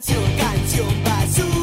就干，就把事。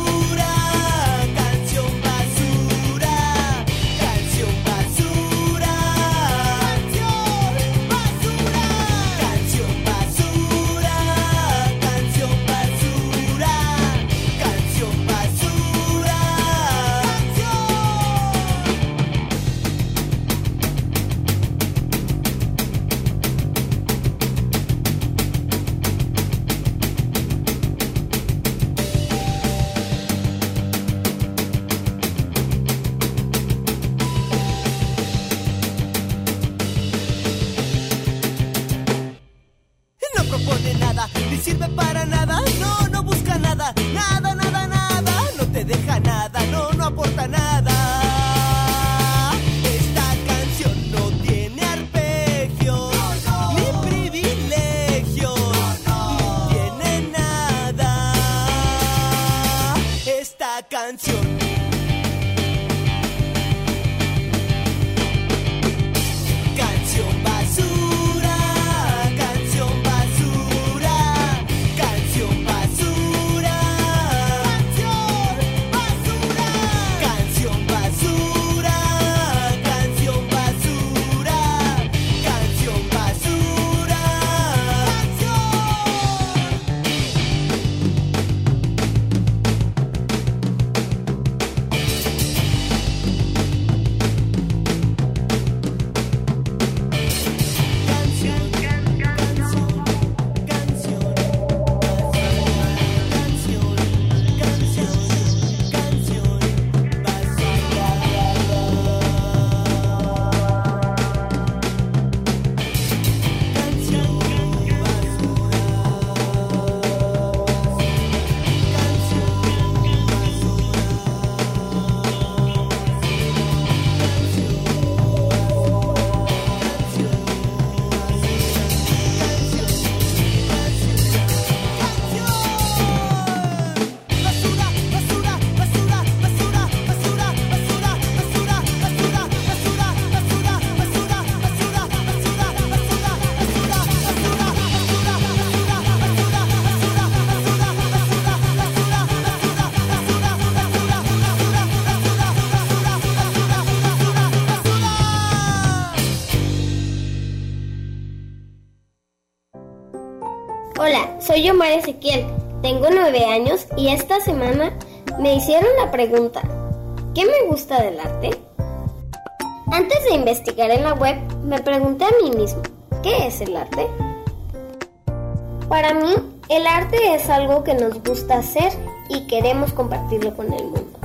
Esta semana me hicieron la pregunta: ¿Qué me gusta del arte? Antes de investigar en la web, me pregunté a mí mismo: ¿qué es el arte? Para mí, el arte es algo que nos gusta hacer y queremos compartirlo con el mundo.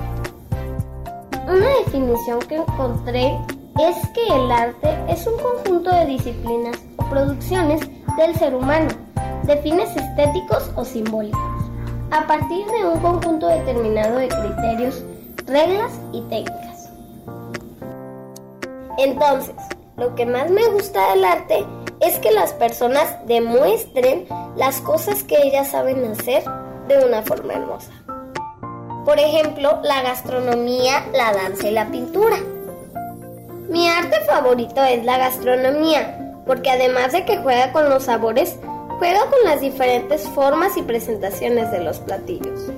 Una definición que encontré es que el arte es un conjunto de disciplinas o producciones del ser humano de fines estéticos o simbólicos, a partir de un conjunto determinado de criterios, reglas y técnicas. Entonces, lo que más me gusta del arte es que las personas demuestren las cosas que ellas saben hacer de una forma hermosa. Por ejemplo, la gastronomía, la danza y la pintura. Mi arte favorito es la gastronomía, porque además de que juega con los sabores, juega con las diferentes formas y presentaciones de los platillos.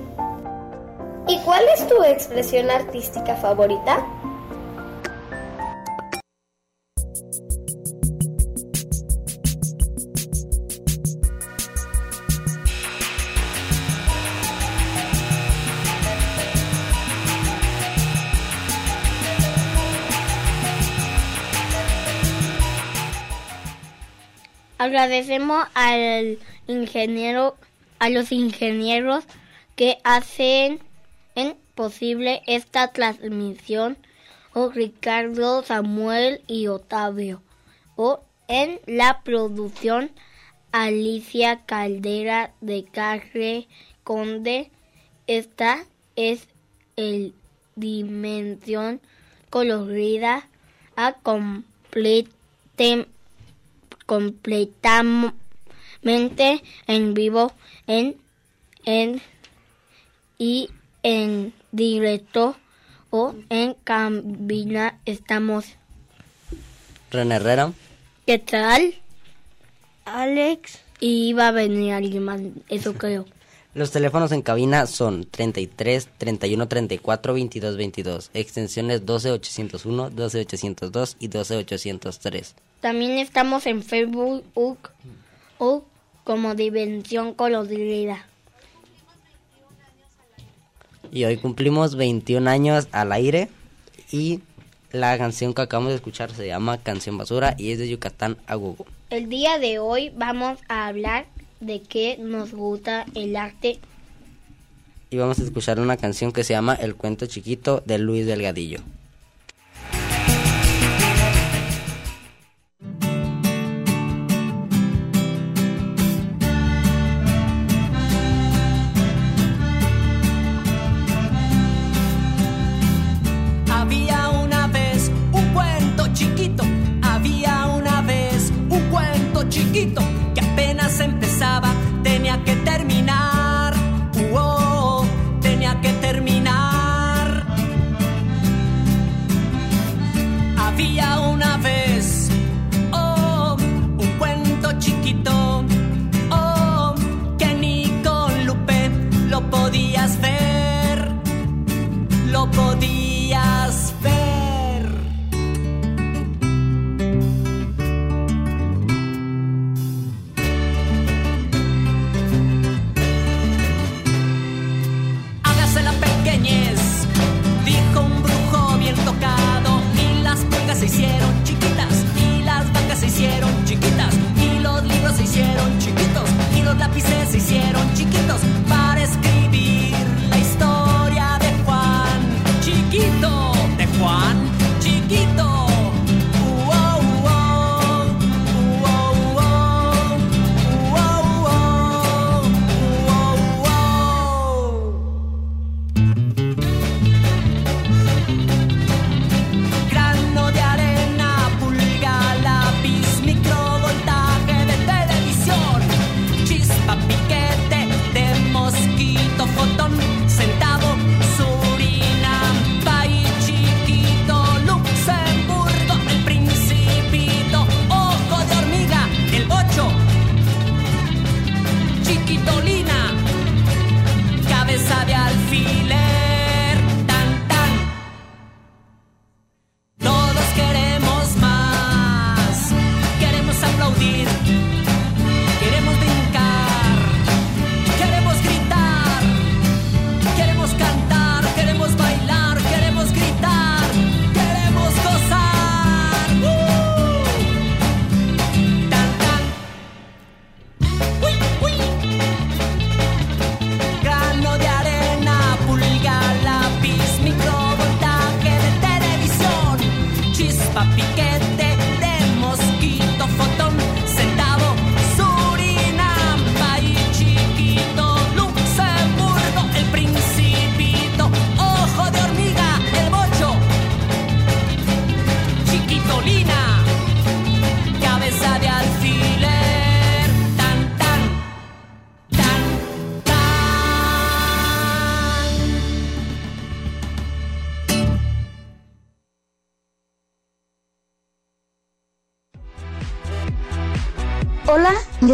¿Y cuál es tu expresión artística favorita? Agradecemos al ingeniero, a los ingenieros que hacen posible esta transmisión, o Ricardo, Samuel y Otavio, o en la producción Alicia Caldera de Carre Conde. Esta es el dimensión colorida a complete completamente en vivo en, en y en directo o en cabina estamos. René Herrera. ¿Qué tal? Alex. Y va a venir alguien más, eso creo. Los teléfonos en cabina son 33 31 34 22 22, extensiones 12 801, 12 802 y 12 803. También estamos en Facebook o como Dimensión Colorida. Y hoy cumplimos 21 años al aire y la canción que acabamos de escuchar se llama Canción Basura y es de Yucatán a Google. El día de hoy vamos a hablar de qué nos gusta el arte. Y vamos a escuchar una canción que se llama El cuento chiquito de Luis Delgadillo.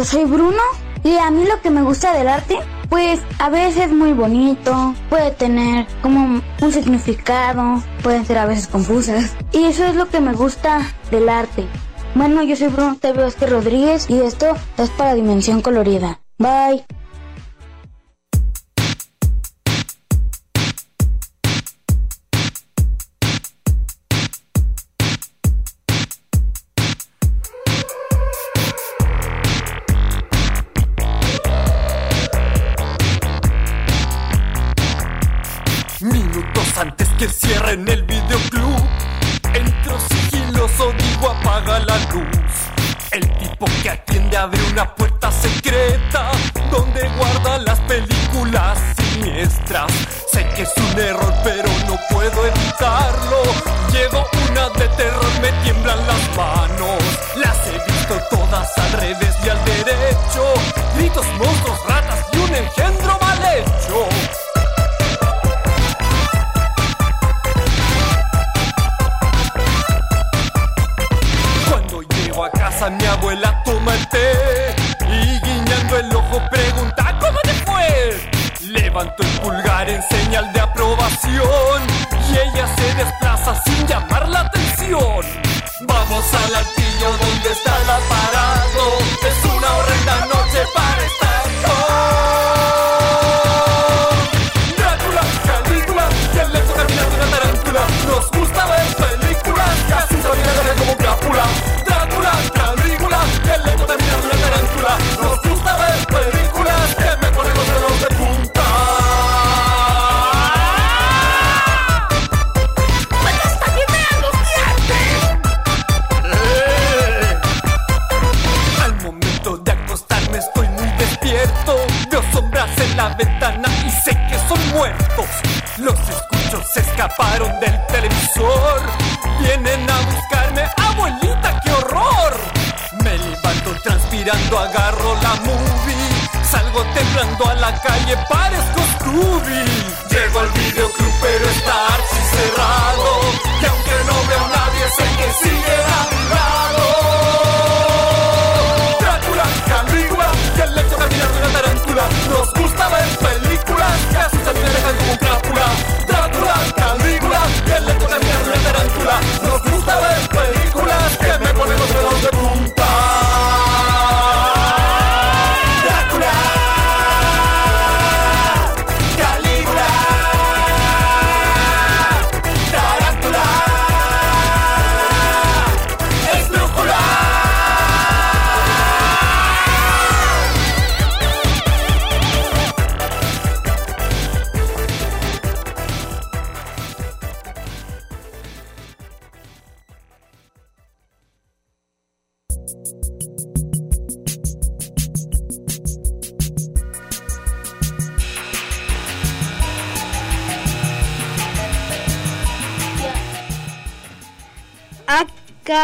Soy Bruno y a mí lo que me gusta del arte, pues a veces es muy bonito, puede tener como un significado, pueden ser a veces confusas. Y eso es lo que me gusta del arte. Bueno, yo soy Bruno TV Rodríguez y esto es para Dimensión Colorida. Bye. Temblando a la calle, parezco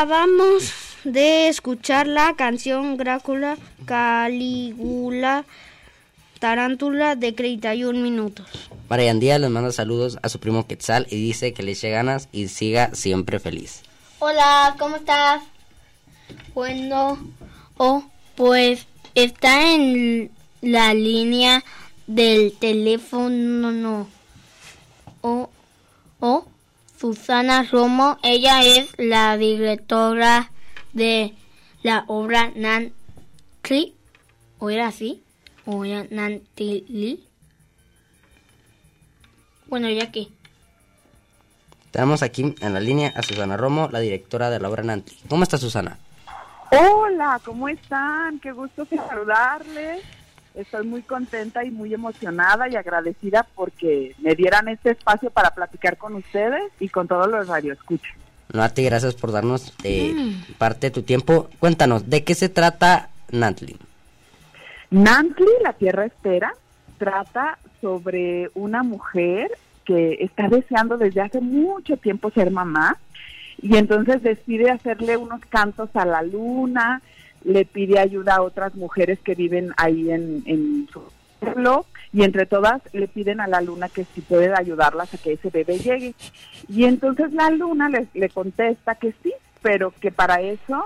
Acabamos de escuchar la canción Drácula, Calígula, Tarántula de 31 minutos. Marian Díaz les manda saludos a su primo Quetzal y dice que le eche ganas y siga siempre feliz. Hola, ¿cómo estás? Bueno, oh, pues está en la línea del teléfono. No. Oh, oh, Susana Romo, ella es la directora de la obra Nancy. ¿O era así? ¿O era Nancy Bueno, ya que. Tenemos aquí en la línea a Susana Romo, la directora de la obra Nanti. ¿Cómo está Susana? Hola, ¿cómo están? Qué gusto saludarles. Estoy muy contenta y muy emocionada y agradecida porque me dieran este espacio para platicar con ustedes y con todos los radioescuchas. No, a ti gracias por darnos eh, parte de tu tiempo. Cuéntanos, ¿de qué se trata Nantli? Nantli, la Tierra Espera, trata sobre una mujer que está deseando desde hace mucho tiempo ser mamá y entonces decide hacerle unos cantos a la luna, le pide ayuda a otras mujeres que viven ahí en, su pueblo y entre todas le piden a la luna que si puede ayudarlas a que ese bebé llegue. Y entonces la luna le, le contesta que sí, pero que para eso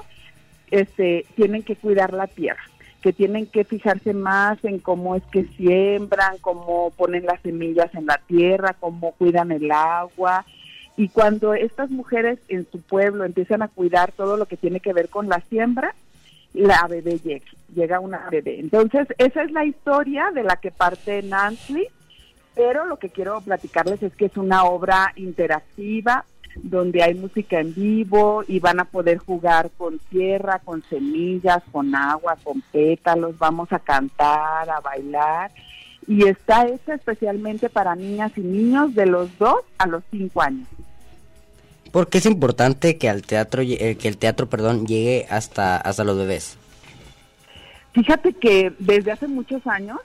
este, tienen que cuidar la tierra, que tienen que fijarse más en cómo es que siembran, cómo ponen las semillas en la tierra, cómo cuidan el agua. Y cuando estas mujeres en su pueblo empiezan a cuidar todo lo que tiene que ver con la siembra, la bebé llega, llega una bebé. Entonces, esa es la historia de la que parte Nancy, pero lo que quiero platicarles es que es una obra interactiva, donde hay música en vivo y van a poder jugar con tierra, con semillas, con agua, con pétalos, vamos a cantar, a bailar y está hecha especialmente para niñas y niños de los 2 a los 5 años. ¿Por qué es importante que al teatro eh, que el teatro, perdón, llegue hasta hasta los bebés? Fíjate que desde hace muchos años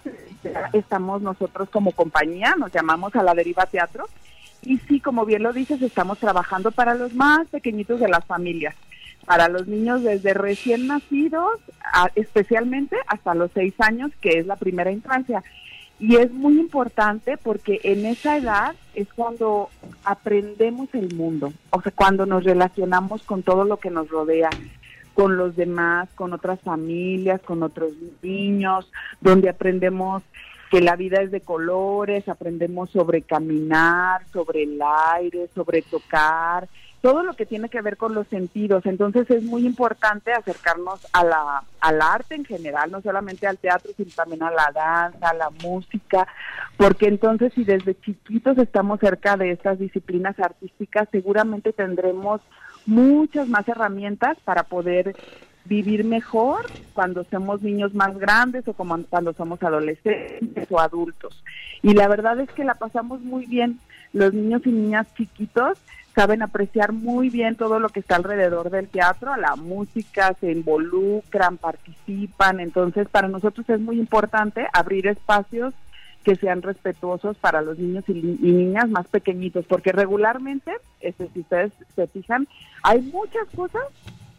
estamos nosotros como compañía, nos llamamos a la Deriva Teatro y sí, como bien lo dices, estamos trabajando para los más pequeñitos de las familias, para los niños desde recién nacidos, especialmente hasta los seis años, que es la primera infancia. Y es muy importante porque en esa edad es cuando aprendemos el mundo, o sea, cuando nos relacionamos con todo lo que nos rodea, con los demás, con otras familias, con otros niños, donde aprendemos que la vida es de colores, aprendemos sobre caminar, sobre el aire, sobre tocar, todo lo que tiene que ver con los sentidos. Entonces es muy importante acercarnos a la, al arte en general, no solamente al teatro, sino también a la danza, a la música, porque entonces si desde chiquitos estamos cerca de estas disciplinas artísticas, seguramente tendremos muchas más herramientas para poder vivir mejor cuando somos niños más grandes o como cuando somos adolescentes o adultos. Y la verdad es que la pasamos muy bien. Los niños y niñas chiquitos saben apreciar muy bien todo lo que está alrededor del teatro, la música, se involucran, participan. Entonces, para nosotros es muy importante abrir espacios que sean respetuosos para los niños y, niñas más pequeñitos, porque regularmente, este, si ustedes se fijan, hay muchas cosas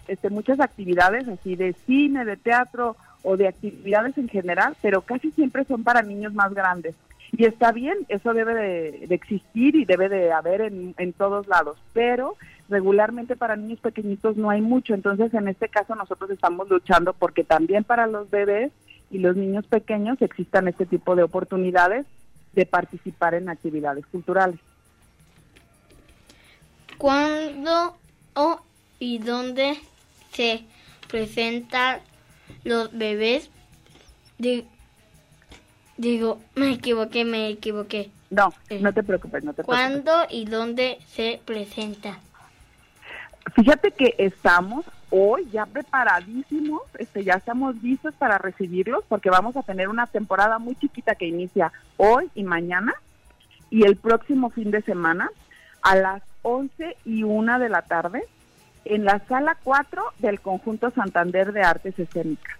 este, muchas actividades así de cine, de teatro o de actividades en general, pero casi siempre son para niños más grandes. Y está bien, eso debe de, existir y debe de haber en, en todos lados, pero regularmente para niños pequeñitos no hay mucho, entonces en este caso nosotros estamos luchando porque también para los bebés y los niños pequeños existan este tipo de oportunidades de participar en actividades culturales. ¿Cuándo o y dónde se presentan los bebés. Digo, me equivoqué, me equivoqué. No, eh, no te preocupes, no te preocupes. ¿Cuándo y dónde se presenta? Fíjate que estamos hoy ya preparadísimos, este, ya estamos listos para recibirlos porque vamos a tener una temporada muy chiquita que inicia hoy y mañana y el próximo fin de semana a las 11 y una de la tarde en la sala 4 del conjunto Santander de Artes Escénicas.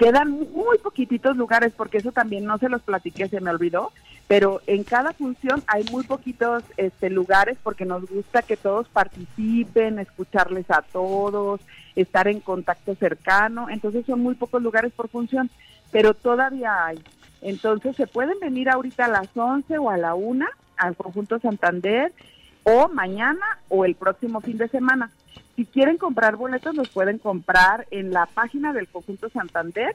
Quedan muy poquititos lugares porque eso también no se los platiqué, se me olvidó, pero en cada función hay muy poquitos este, lugares porque nos gusta que todos participen, escucharles a todos, estar en contacto cercano, entonces son muy pocos lugares por función, pero todavía hay. Entonces se pueden venir ahorita a las 11 o a la 1 al conjunto Santander o mañana o el próximo fin de semana. Si quieren comprar boletos, los pueden comprar en la página del Conjunto Santander.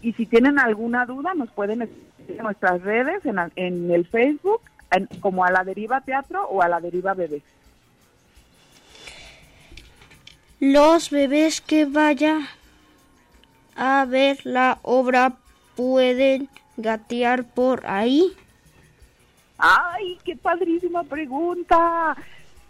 Y si tienen alguna duda, nos pueden escribir en nuestras redes, en, el Facebook, como a la deriva teatro o a la deriva bebés. Los bebés que vayan a ver la obra pueden gatear por ahí. ¡Ay, qué padrísima pregunta!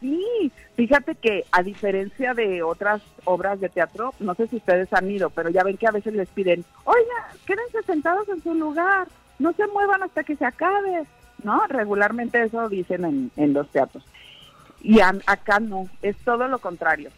Sí, fíjate que a diferencia de otras obras de teatro, no sé si ustedes han ido, pero ya ven que a veces les piden, oiga, quédense sentados en su lugar, no se muevan hasta que se acabe, ¿no? Regularmente eso dicen en, los teatros. Y acá no, es todo lo contrario.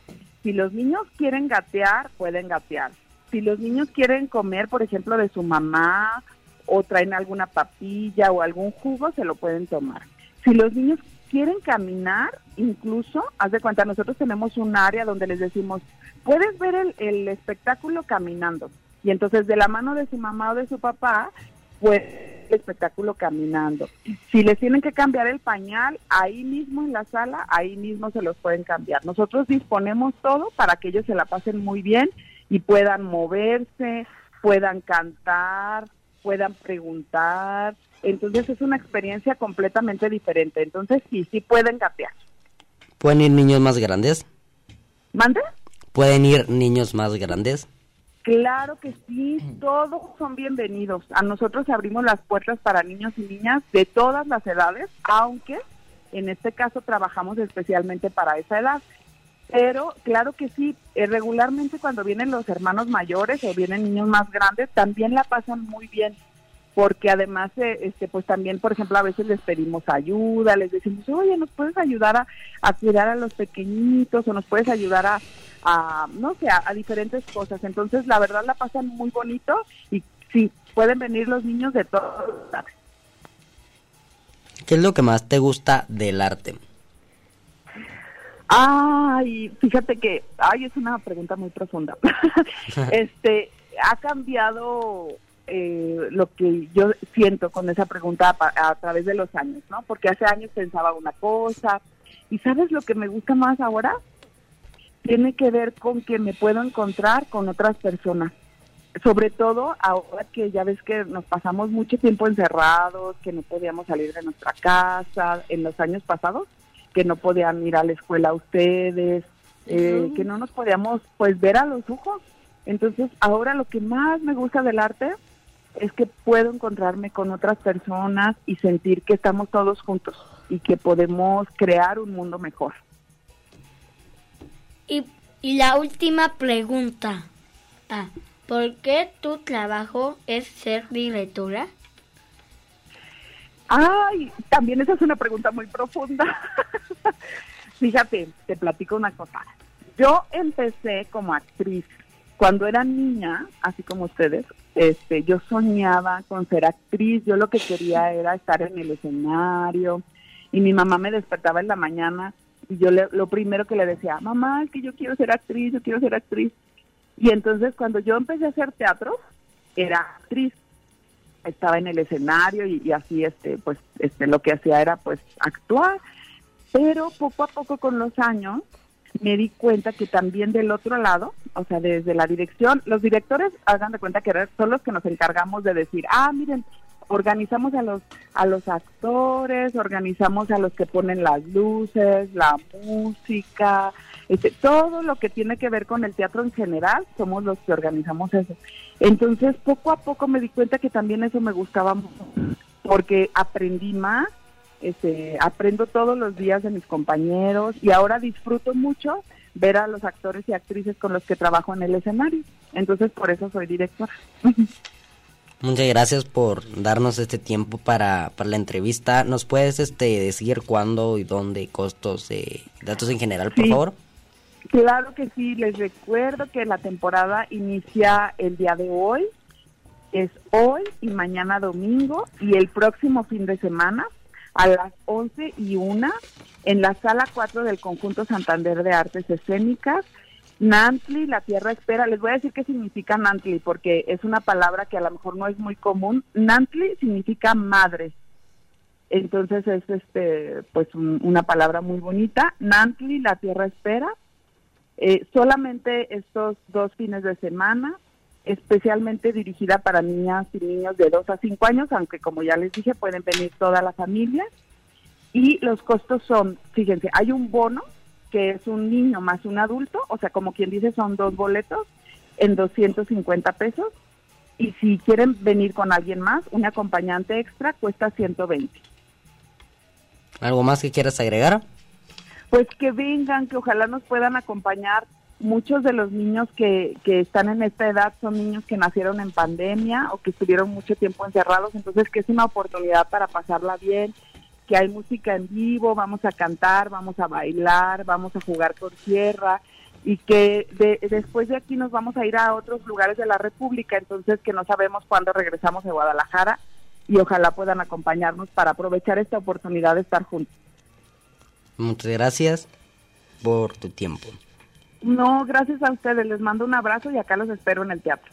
Si los niños quieren gatear, pueden gatear. Si los niños quieren comer, por ejemplo, de su mamá o traen alguna papilla o algún jugo, se lo pueden tomar. Si los niños quieren caminar, incluso, haz de cuenta, nosotros tenemos un área donde les decimos, puedes ver el, espectáculo caminando. Y entonces de la mano de su mamá o de su papá, pues el espectáculo caminando. Si les tienen que cambiar el pañal, ahí mismo en la sala, ahí mismo se los pueden cambiar. Nosotros disponemos todo para que ellos se la pasen muy bien y puedan moverse, puedan cantar, puedan preguntar. Entonces es una experiencia completamente diferente. Entonces sí, sí pueden gatear. ¿Pueden ir niños más grandes? ¿Mande? ¿Pueden ir niños más grandes? Claro que sí, todos son bienvenidos. A nosotros abrimos las puertas para niños y niñas de todas las edades, aunque en este caso trabajamos especialmente para esa edad. Pero claro que sí, eh, regularmente cuando vienen los hermanos mayores o vienen niños más grandes, también la pasan muy bien, porque además, eh, este, pues también, por ejemplo, a veces les pedimos ayuda, les decimos, oye, ¿nos puedes ayudar a, a cuidar a los pequeñitos o nos puedes ayudar a, a no sé, a, diferentes cosas? Entonces, la verdad la pasan muy bonito y sí, pueden venir los niños de todos los ¿Qué es lo que más te gusta del arte? Ay, fíjate que, ay, es una pregunta muy profunda. este, ha cambiado eh, lo que yo siento con esa pregunta a, través de los años, ¿no? Porque hace años pensaba una cosa y sabes lo que me gusta más ahora tiene que ver con que me puedo encontrar con otras personas. Sobre todo ahora que ya ves que nos pasamos mucho tiempo encerrados, que no podíamos salir de nuestra casa en los años pasados que no podían ir a la escuela ustedes, eh, que no nos podíamos pues ver a los ojos. Entonces ahora lo que más me gusta del arte es que puedo encontrarme con otras personas y sentir que estamos todos juntos y que podemos crear un mundo mejor. Y, y la última pregunta. Ah, ¿Por qué tu trabajo es ser directora? Ay, también esa es una pregunta muy profunda. Fíjate, te platico una cosa. Yo empecé como actriz. Cuando era niña, así como ustedes, este, yo soñaba con ser actriz. Yo lo que quería era estar en el escenario. Y mi mamá me despertaba en la mañana y yo lo primero que le decía, mamá, es que yo quiero ser actriz, yo quiero ser actriz. Y entonces cuando yo empecé a hacer teatro, era actriz estaba en el escenario y, así este pues este lo que hacía era pues actuar pero poco a poco con los años me di cuenta que también del otro lado, o sea, desde la dirección, los directores hagan de cuenta que son los que nos encargamos de decir, ah, miren, organizamos a los a los actores, organizamos a los que ponen las luces, la música, este, todo lo que tiene que ver con el teatro en general, somos los que organizamos eso. Entonces, poco a poco me di cuenta que también eso me gustaba mucho, porque aprendí más, este, aprendo todos los días de mis compañeros y ahora disfruto mucho ver a los actores y actrices con los que trabajo en el escenario. Entonces, por eso soy directora. Muchas gracias por darnos este tiempo para, para la entrevista. ¿Nos puedes este, decir cuándo y dónde, costos, eh, datos en general, por favor? Claro que sí, les recuerdo que la temporada inicia el día de hoy, es hoy y mañana domingo y el próximo fin de semana a las 11 y 1 en la sala 4 del Conjunto Santander de Artes Escénicas. Nantli, la tierra espera. Les voy a decir qué significa Nantli porque es una palabra que a lo mejor no es muy común. Nantli significa madre. Entonces es este pues una palabra muy bonita. Nantli, la tierra espera. Eh, solamente estos dos fines de semana, especialmente dirigida para niñas y niños de 2 a 5 años, aunque como ya les dije, pueden venir toda la familia. Y los costos son, fíjense, hay un bono que es un niño más un adulto, o sea, como quien dice, son dos boletos en 250 pesos. Y si quieren venir con alguien más, un acompañante extra cuesta 120. ¿Algo más que quieras agregar? pues que vengan, que ojalá nos puedan acompañar. Muchos de los niños que, que están en esta edad son niños que nacieron en pandemia o que estuvieron mucho tiempo encerrados, entonces que es una oportunidad para pasarla bien, que hay música en vivo, vamos a cantar, vamos a bailar, vamos a jugar con tierra y que después de aquí nos vamos a ir a otros lugares de la República, entonces que no sabemos cuándo regresamos a Guadalajara y ojalá puedan acompañarnos para aprovechar esta oportunidad de estar juntos. Muchas gracias por tu tiempo. No, gracias a ustedes. Les mando un abrazo y acá los espero en el teatro.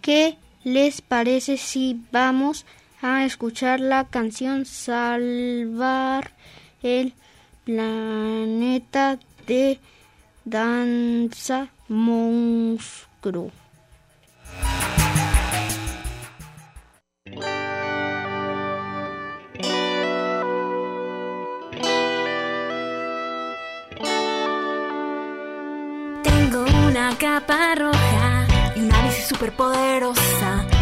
¿Qué les parece si vamos a a escuchar la canción Salvar el planeta de Danza Monstruo. Tengo una capa roja y una bici superpoderosa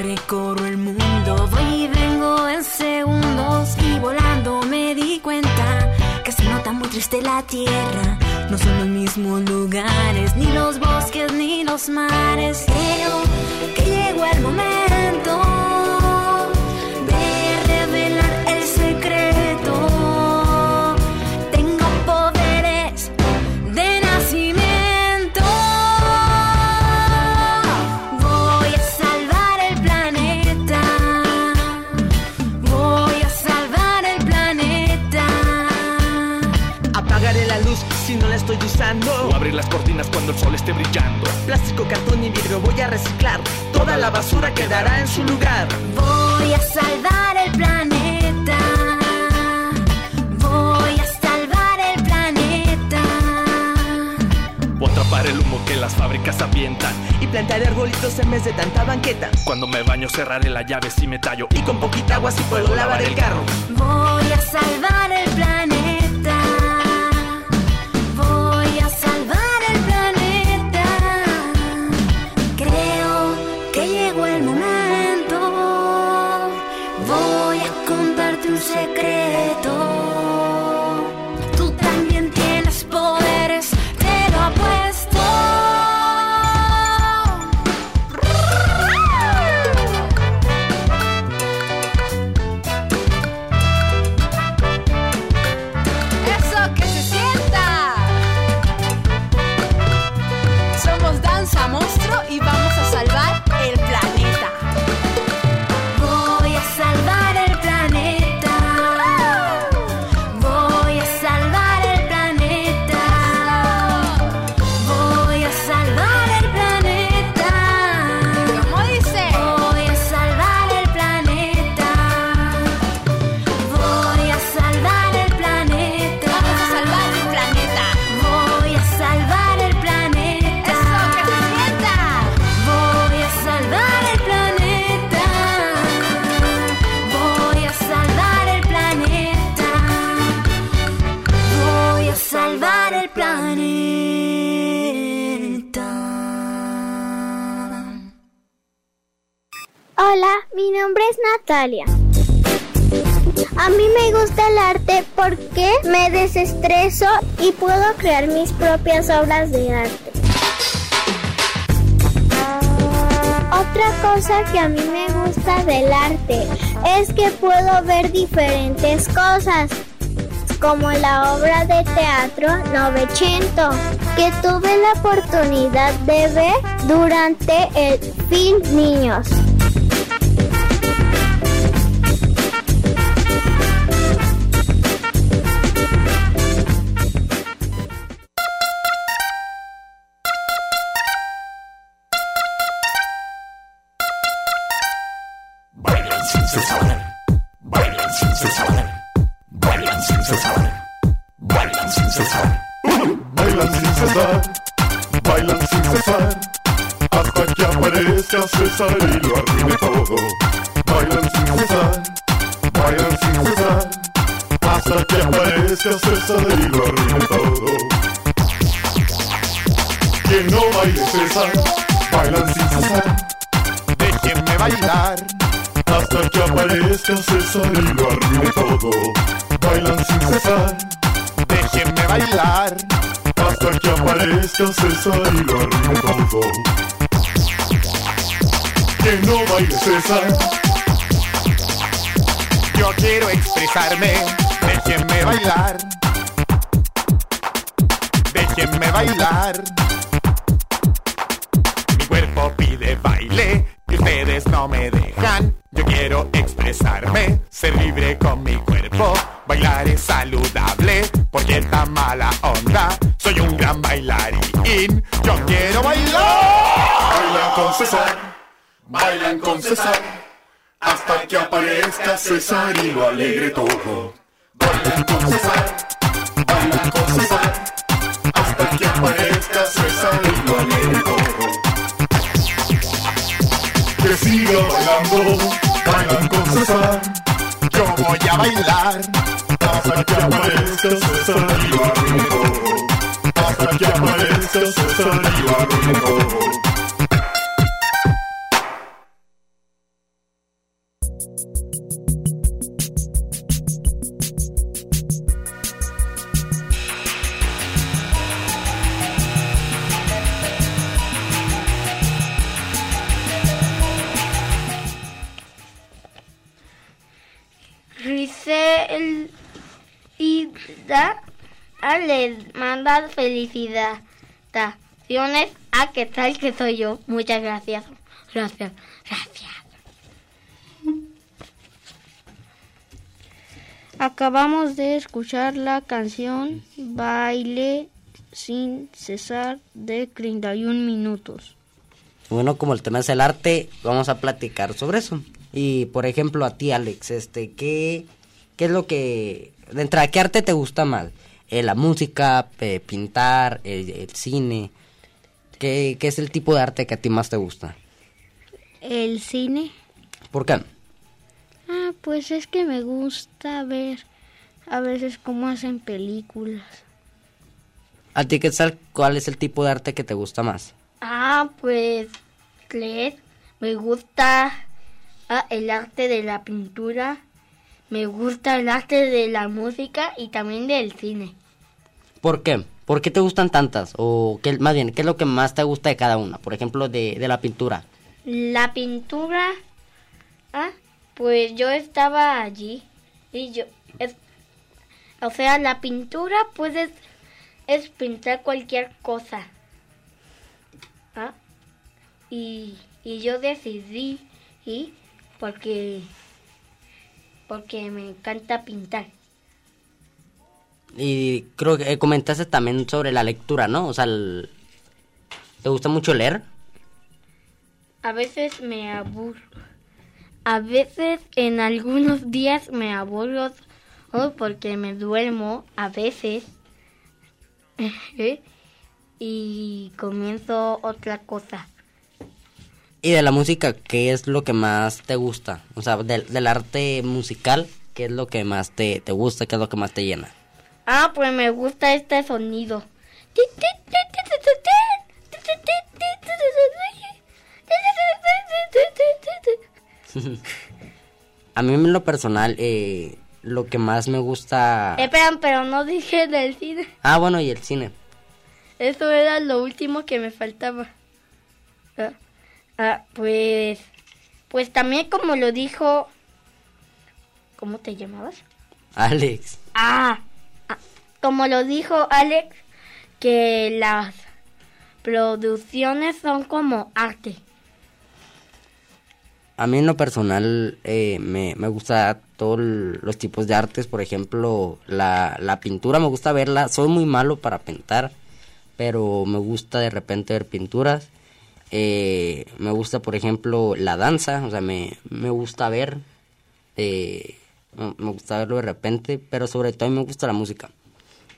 recorro el mundo. Voy y vengo en segundos y volando me di cuenta que se nota muy triste la tierra. No son los mismos lugares, ni los bosques, ni los mares. Creo que llegó el momento usando. O abrir las cortinas cuando el sol esté brillando. Plástico, cartón y vidrio voy a reciclar. Toda la basura quedará en su lugar. Voy a salvar el planeta. Voy a salvar el planeta. O atrapar el humo que las fábricas avientan. Y plantaré arbolitos en vez de tanta banqueta. Cuando me baño cerraré la llave si me tallo. Y con poquita agua si puedo lavar el carro. Voy A mí me gusta el arte porque me desestreso y puedo crear mis propias obras de arte. Otra cosa que a mí me gusta del arte es que puedo ver diferentes cosas, como la obra de teatro Novecento, que tuve la oportunidad de ver durante el film Niños. Bailan sin cesar, bailan sin cesar, hasta que aparezca César y lo arruine todo. Bailan sin cesar, bailan sin cesar, hasta que aparezca César y lo arruine todo. Que no baile César, bailan sin cesar, déjenme bailar, hasta que aparezca César y y lo arruine todo. Que no baile César. Yo quiero expresarme, déjenme bailar. Déjenme bailar. Hasta que aparezca César y lo alegre todo. Bailan con César, bailan con César. Hasta que aparezca César y lo alegre todo. Que siga bailando, bailan con César. Yo voy a bailar felicidades. a qué tal que soy yo. Muchas gracias. Gracias. Gracias. Acabamos de escuchar la canción Baile sin cesar de 31 minutos. Bueno, como el tema es el arte, vamos a platicar sobre eso. Y por ejemplo, a ti, Alex, este, ¿qué, qué es lo que. De entrada, ¿qué arte te gusta más? Eh, ¿La música, eh, pintar, el, el cine? ¿Qué, ¿Qué es el tipo de arte que a ti más te gusta? El cine. ¿Por qué? Ah, pues es que me gusta ver a veces cómo hacen películas. ¿A ti qué tal? ¿Cuál es el tipo de arte que te gusta más? Ah, pues leer. Me gusta ah, el arte de la pintura. Me gusta el arte de la música y también del cine. ¿Por qué? ¿Por qué te gustan tantas? O qué, más bien, ¿qué es lo que más te gusta de cada una? Por ejemplo, de, la pintura. La pintura, ah, pues yo estaba allí y yo, es, o sea, la pintura puedes es pintar cualquier cosa. ¿ah? Y, y yo decidí y porque porque me encanta pintar. Y creo que eh, comentaste también sobre la lectura, ¿no? O sea, el- ¿te gusta mucho leer? A veces me aburro. A veces en algunos días me aburro oh, porque me duermo a veces y comienzo otra cosa. Y de la música, ¿qué es lo que más te gusta? O sea, del, del arte musical, ¿qué es lo que más te, te gusta? ¿Qué es lo que más te llena? Ah, pues me gusta este sonido. A mí en lo personal, eh, lo que más me gusta... Esperan, pero no dije del cine. Ah, bueno, y el cine. Eso era lo último que me faltaba. Ah, ah, pues, pues también como lo dijo, ¿cómo te llamabas? Alex. Ah, ah, como lo dijo Alex, que las producciones son como arte. A mí en lo personal eh, me, me gusta todos los tipos de artes, por ejemplo, la, la pintura me gusta verla, soy muy malo para pintar, pero me gusta de repente ver pinturas. Eh, me gusta, por ejemplo, la danza, o sea, me, me gusta ver, eh, me gusta verlo de repente, pero sobre todo me gusta la música.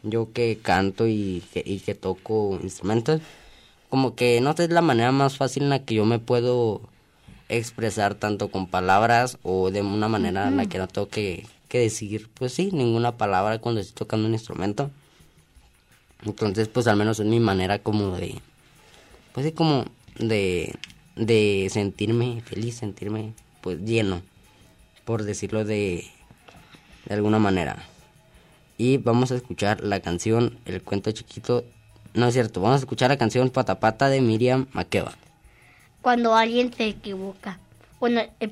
Yo que canto y que, y que toco instrumentos, como que no sé, es la manera más fácil en la que yo me puedo expresar tanto con palabras o de una manera en la que no tengo que, que decir, pues sí, ninguna palabra cuando estoy tocando un instrumento. Entonces, pues al menos es mi manera como de, pues sí, como de, de sentirme feliz, sentirme pues lleno, por decirlo de, de alguna manera. Y vamos a escuchar la canción El cuento chiquito, no es cierto, vamos a escuchar la canción Patapata de Miriam Makeba. Cuando alguien se equivoca. Bueno, eh,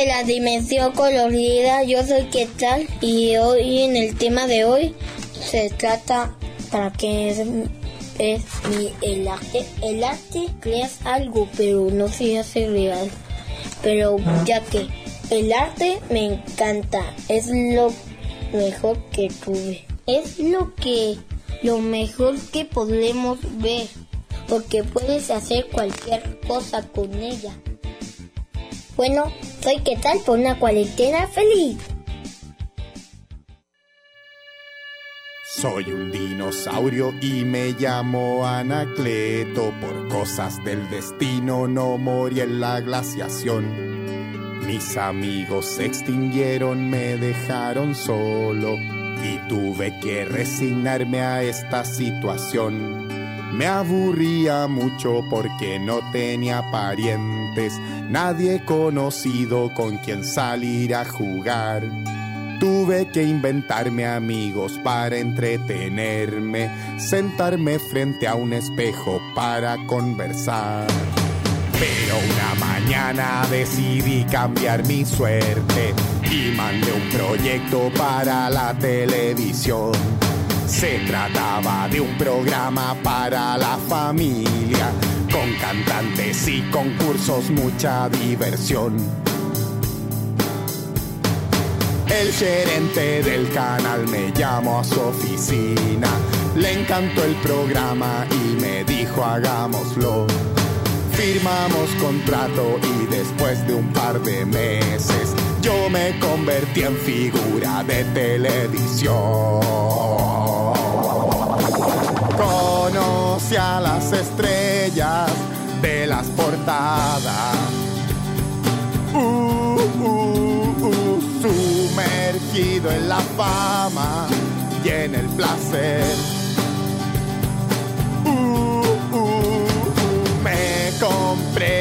de la dimensión colorida, yo soy Quetzal y hoy en el tema de hoy se trata para qué es, es mi, el arte. El arte creas algo pero no se hace real. Pero ya que el arte me encanta, es lo mejor que tuve. Es lo que lo mejor que podemos ver porque puedes hacer cualquier cosa con ella. Bueno, soy qué tal por una cuarentena feliz. Soy un dinosaurio y me llamo Anacleto. Por cosas del destino no morí en la glaciación. Mis amigos se extinguieron, me dejaron solo y tuve que resignarme a esta situación. Me aburría mucho porque no tenía parientes, nadie conocido con quien salir a jugar. Tuve que inventarme amigos para entretenerme, sentarme frente a un espejo para conversar. Pero una mañana decidí cambiar mi suerte y mandé un proyecto para la televisión. Se trataba de un programa para la familia, con cantantes y concursos, mucha diversión. El gerente del canal me llamó a su oficina, le encantó el programa y me dijo hagámoslo. Firmamos contrato y después de un par de meses yo me convertí en figura de televisión. Conocí a las estrellas de las portadas. Uh, uh, uh, sumergido en la fama y en el placer.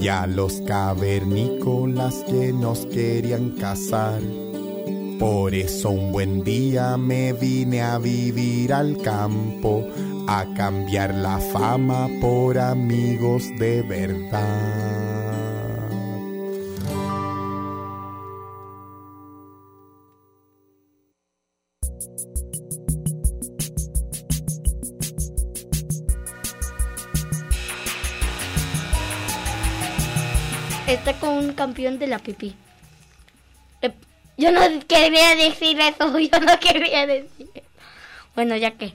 y a los cavernícolas que nos querían cazar. Por eso un buen día me vine a vivir al campo, a cambiar la fama por amigos de verdad. Campeón de la pipí. Eh, Yo no quería decir eso, yo no quería decir eso. Bueno, ya que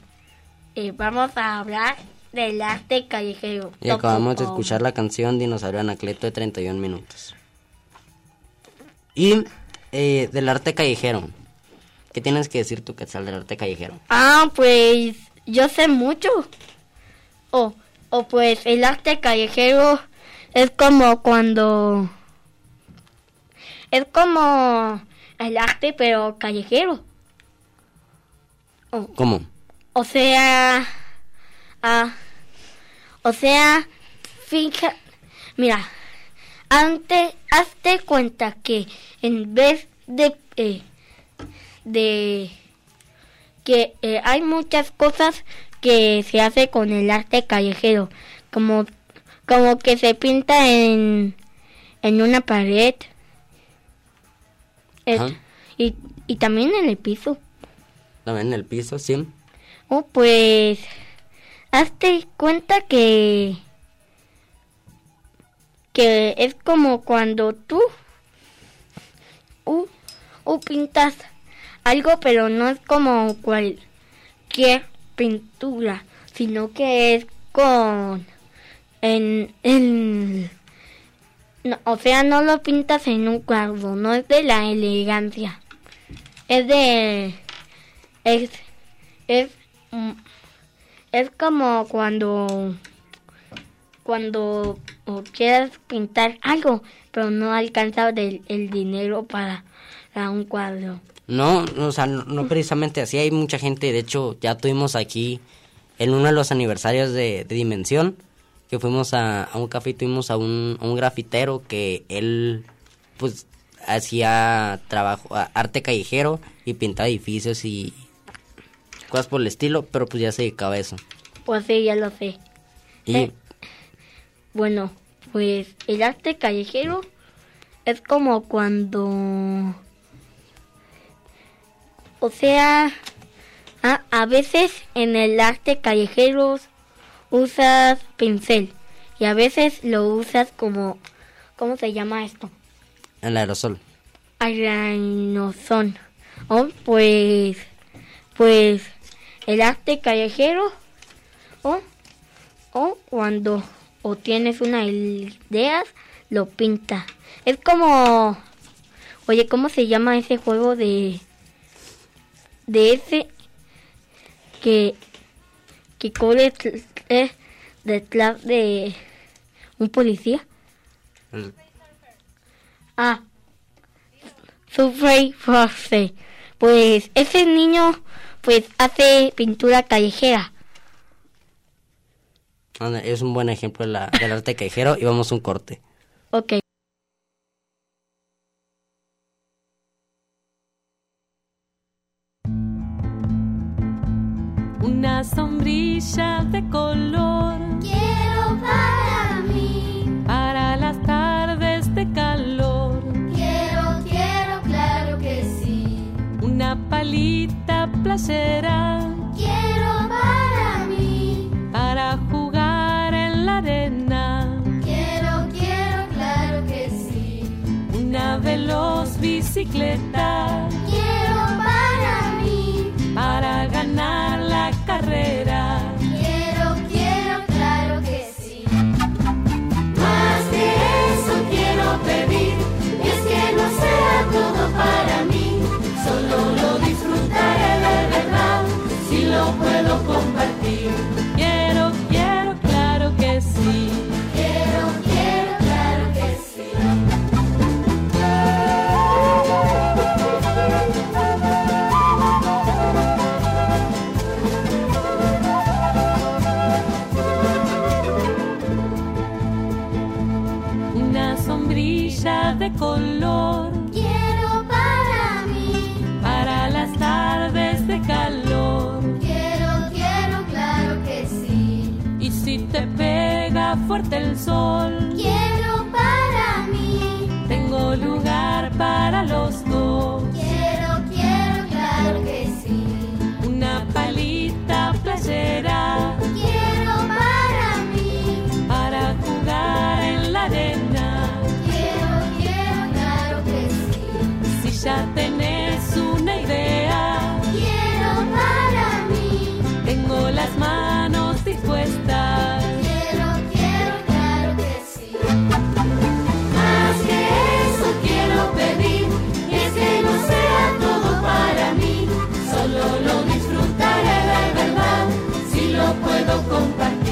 eh, vamos a hablar del arte callejero. Y acabamos de escuchar la canción Dinosaurio Anacleto de 31 minutos. Y eh, del arte callejero. ¿Qué tienes que decir tú, Quetzal, del arte callejero? Ah, pues yo sé mucho. O, o pues el arte callejero es como cuando... Es como el arte pero callejero. O, ¿Cómo? o sea... ah, o sea, fija... Mira, antes, hazte cuenta que en vez de... eh, de que eh, hay muchas cosas que se hace con el arte callejero como como que se pinta en en una pared Y, y también en el piso También en el piso, sí. oh pues hazte cuenta que que es como cuando tú uh, uh, pintas algo pero no es como cualquier pintura sino que es con en en no, o sea no lo pintas en un cuadro no es de la elegancia es de es es mm, es como cuando cuando quieras pintar algo pero no alcanza el, el dinero para, para un cuadro No, no, o sea, no, no precisamente así. Hay mucha gente, de hecho, ya tuvimos aquí en uno de los aniversarios de, de Dimensión, que fuimos a, a un café y tuvimos a un, a un grafitero que él, pues, hacía trabajo, arte callejero y pintaba edificios y cosas por el estilo, pero pues ya se dedicaba a eso. pues sí ya lo sé Y Eh. Bueno, pues el arte callejero es como cuando... O sea, a, a veces en el arte callejero usas pincel y a veces lo usas como... ¿Cómo se llama esto? el aerosol. Aranozón. Oh, pues... Pues el arte callejero o o cuando o tienes una idea lo pinta es como oye cómo se llama ese juego de de ese que que corre eh, detrás de un policía El- ah Subway Force pues ese niño pues hace pintura callejera Es un buen ejemplo de la- del arte callejero y vamos a un corte. ok Una sombrilla de color. Una palita playera. Quiero para mí. Para jugar en la arena. Quiero, quiero, claro que sí. Una veloz bicicleta. Quiero para mí. Para ganar la carrera. Quiero, quiero, claro que sí. Más de eso quiero pedir. Y es que no sea todo para mí. Solo lo Si lo puedo compartir. Fuerte el sol. Puedo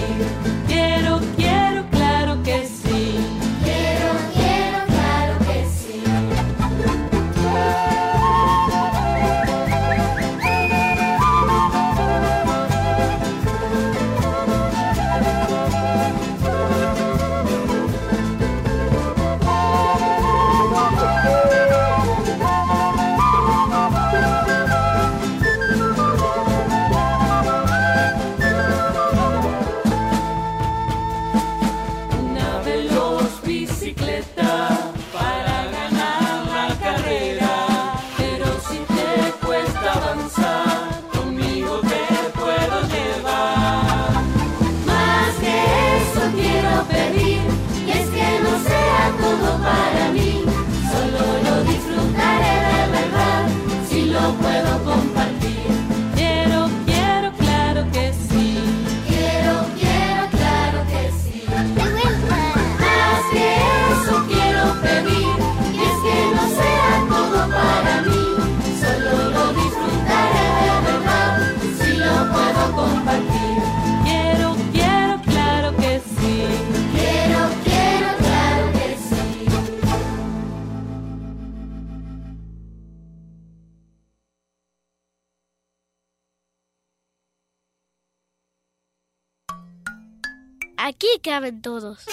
Aquí caben todos.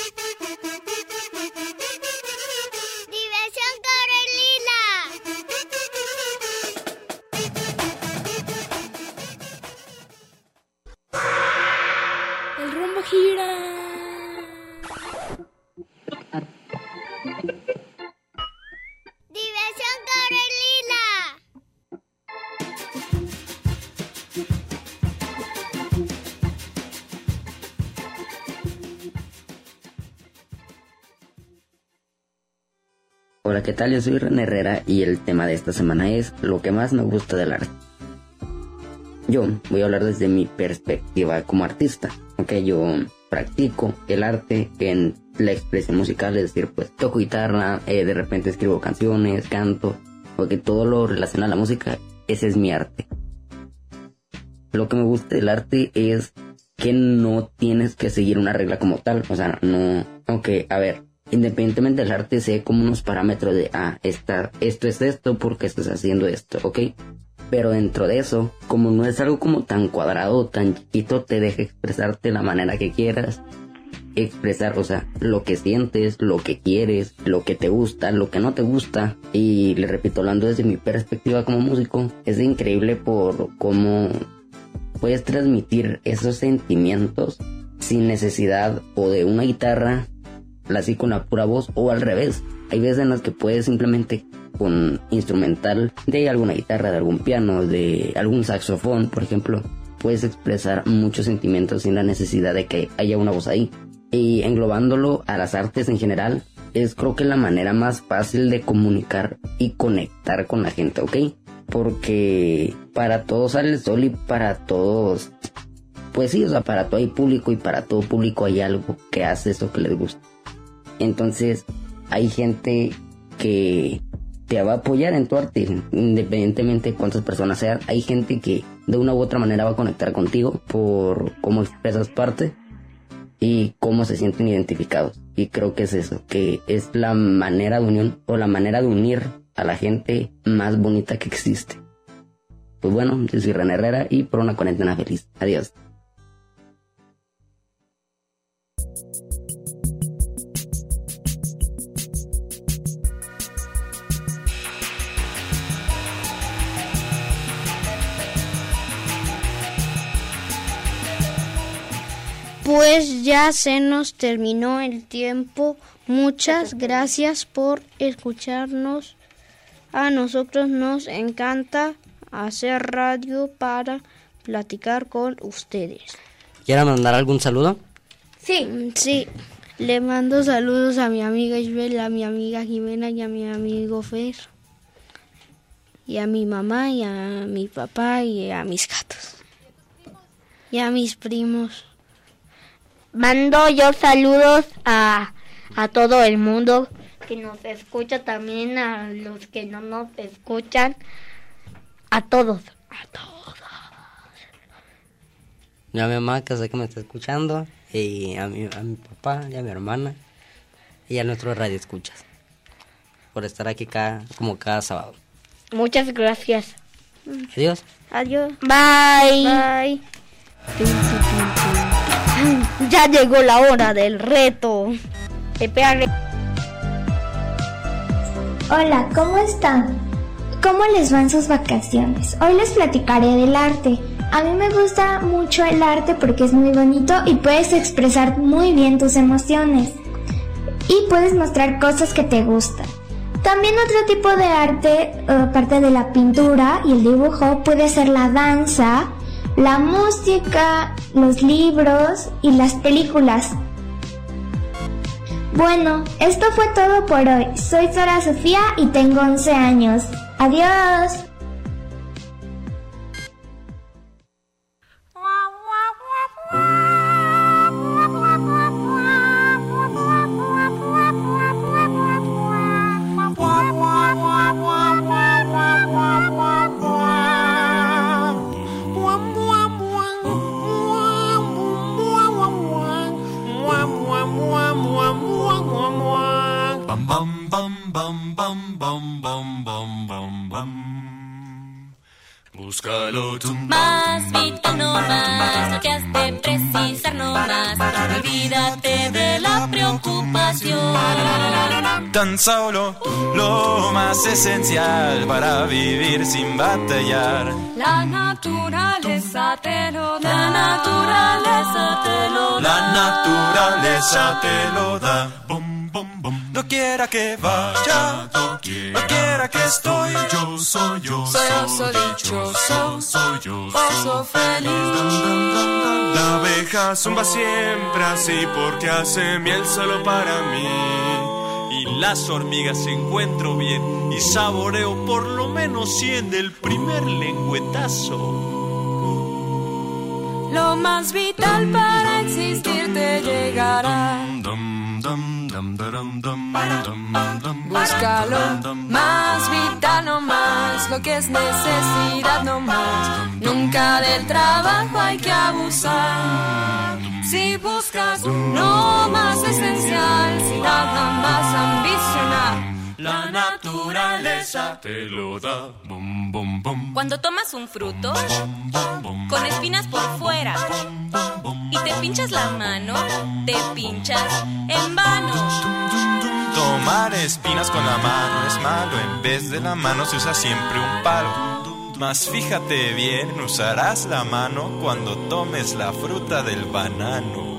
Diversión Corelina. El rumbo gira. Hola, ¿qué tal? Yo soy René Herrera y el tema de esta semana es lo que más me gusta del arte. Yo voy a hablar desde mi perspectiva como artista, ok, yo practico el arte en la expresión musical, es decir, pues toco guitarra, eh, de repente escribo canciones, canto, porque todo lo relaciona a la música, ese es mi arte. Lo que me gusta del arte es que no tienes que seguir una regla como tal, o sea, no, ok, a ver, independientemente del arte, sé como unos parámetros de, ah, esta, esto es esto porque estás haciendo esto, ¿ok? Pero dentro de eso, como no es algo como tan cuadrado, tan chiquito, te deja expresarte la manera que quieras. Expresar, o sea, lo que sientes, lo que quieres, lo que te gusta, lo que no te gusta. Y le repito, hablando desde mi perspectiva como músico, es increíble por cómo puedes transmitir esos sentimientos sin necesidad o de una guitarra así con la pura voz o al revés. Hay veces en las que puedes simplemente con instrumental de alguna guitarra, de algún piano, de algún saxofón, por ejemplo, puedes expresar muchos sentimientos sin la necesidad de que haya una voz ahí. Y englobándolo a las artes en general, es creo que la manera más fácil de comunicar y conectar con la gente, ¿ok? Porque para todos sale el sol y para todos, pues sí, o sea, para todo hay público y para todo público hay algo que hace eso que les gusta. Entonces, hay gente que te va a apoyar en tu arte, independientemente de cuántas personas sean. Hay gente que de una u otra manera va a conectar contigo por cómo expresas parte y cómo se sienten identificados. Y creo que es eso, que es la manera de unión o la manera de unir a la gente más bonita que existe. Pues bueno, yo soy René Herrera y por una cuarentena feliz. Adiós. Pues ya se nos terminó el tiempo. Muchas gracias por escucharnos. A nosotros nos encanta hacer radio para platicar con ustedes. ¿Quieren mandar algún saludo? Sí, sí. Le mando saludos a mi amiga Isabel, a mi amiga Jimena y a mi amigo Fer. Y a mi mamá y a mi papá y a mis gatos. Y a mis primos. Mando yo saludos a, a todo el mundo que nos escucha, también a los que no nos escuchan, a todos. Y a mi mamá que sé que me está escuchando, y a mi, a mi papá y a mi hermana, y a nuestros radioescuchas, por estar aquí cada, como cada sábado. Muchas gracias. Adiós. Adiós. Bye. Bye. Ya llegó la hora del reto. Hola, ¿cómo están? ¿Cómo les van sus vacaciones? Hoy les platicaré del arte. A mí me gusta mucho el arte porque es muy bonito y puedes expresar muy bien tus emociones. Y puedes mostrar cosas que te gustan. También otro tipo de arte, aparte de la pintura y el dibujo, puede ser la danza, la música, los libros y las películas. Bueno, esto fue todo por hoy. Soy Sara Sofía y tengo 11 años. Adiós. Bam bam bam bam bam bam bam. Búscalo. Más vida no más, no te has de precisar no más. Olvídate de la preocupación. Tan solo lo más esencial para vivir sin batallar. La naturaleza te lo da. La naturaleza te lo da. La naturaleza te lo da. No quiera que vaya, no quiera que estoy. Yo soy yo. Soy oso dichoso, soy yo. oso feliz. La abeja zumba siempre así porque hace miel solo para mí. Y las hormigas encuentro bien y saboreo por lo menos 100 del primer lengüetazo. Lo más vital para existir te llegará. Búscalo, más vital no más, lo que es necesidad no más. Nunca del trabajo hay que abusar. Si buscas no más esencial, si nada más ambicionar. La naturaleza te lo da. Cuando tomas un fruto con espinas por fuera y te pinchas la mano, te pinchas en vano. Tomar espinas con la mano es malo, en vez de la mano se usa siempre un palo. Mas fíjate bien, usarás la mano cuando tomes la fruta del banano.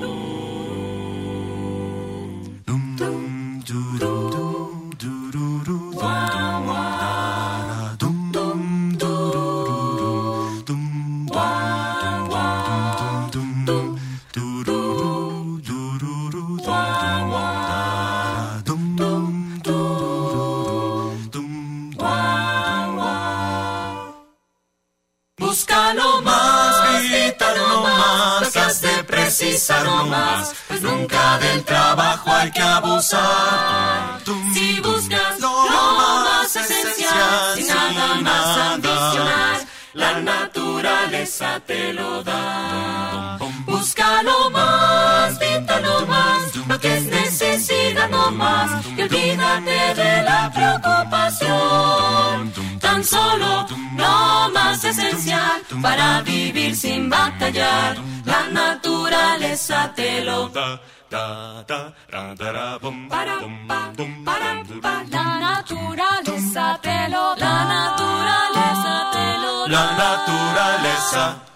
Batallar. La naturaleza te lo da. Da, da, da, ra, bum, Para, pa, para, pa, la naturaleza te lo da. La naturaleza te lo da. La naturaleza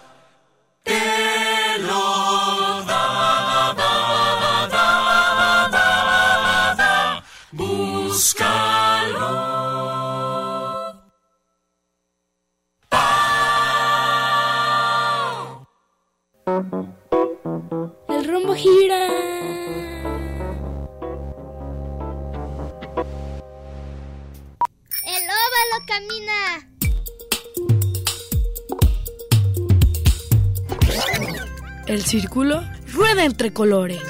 tricolores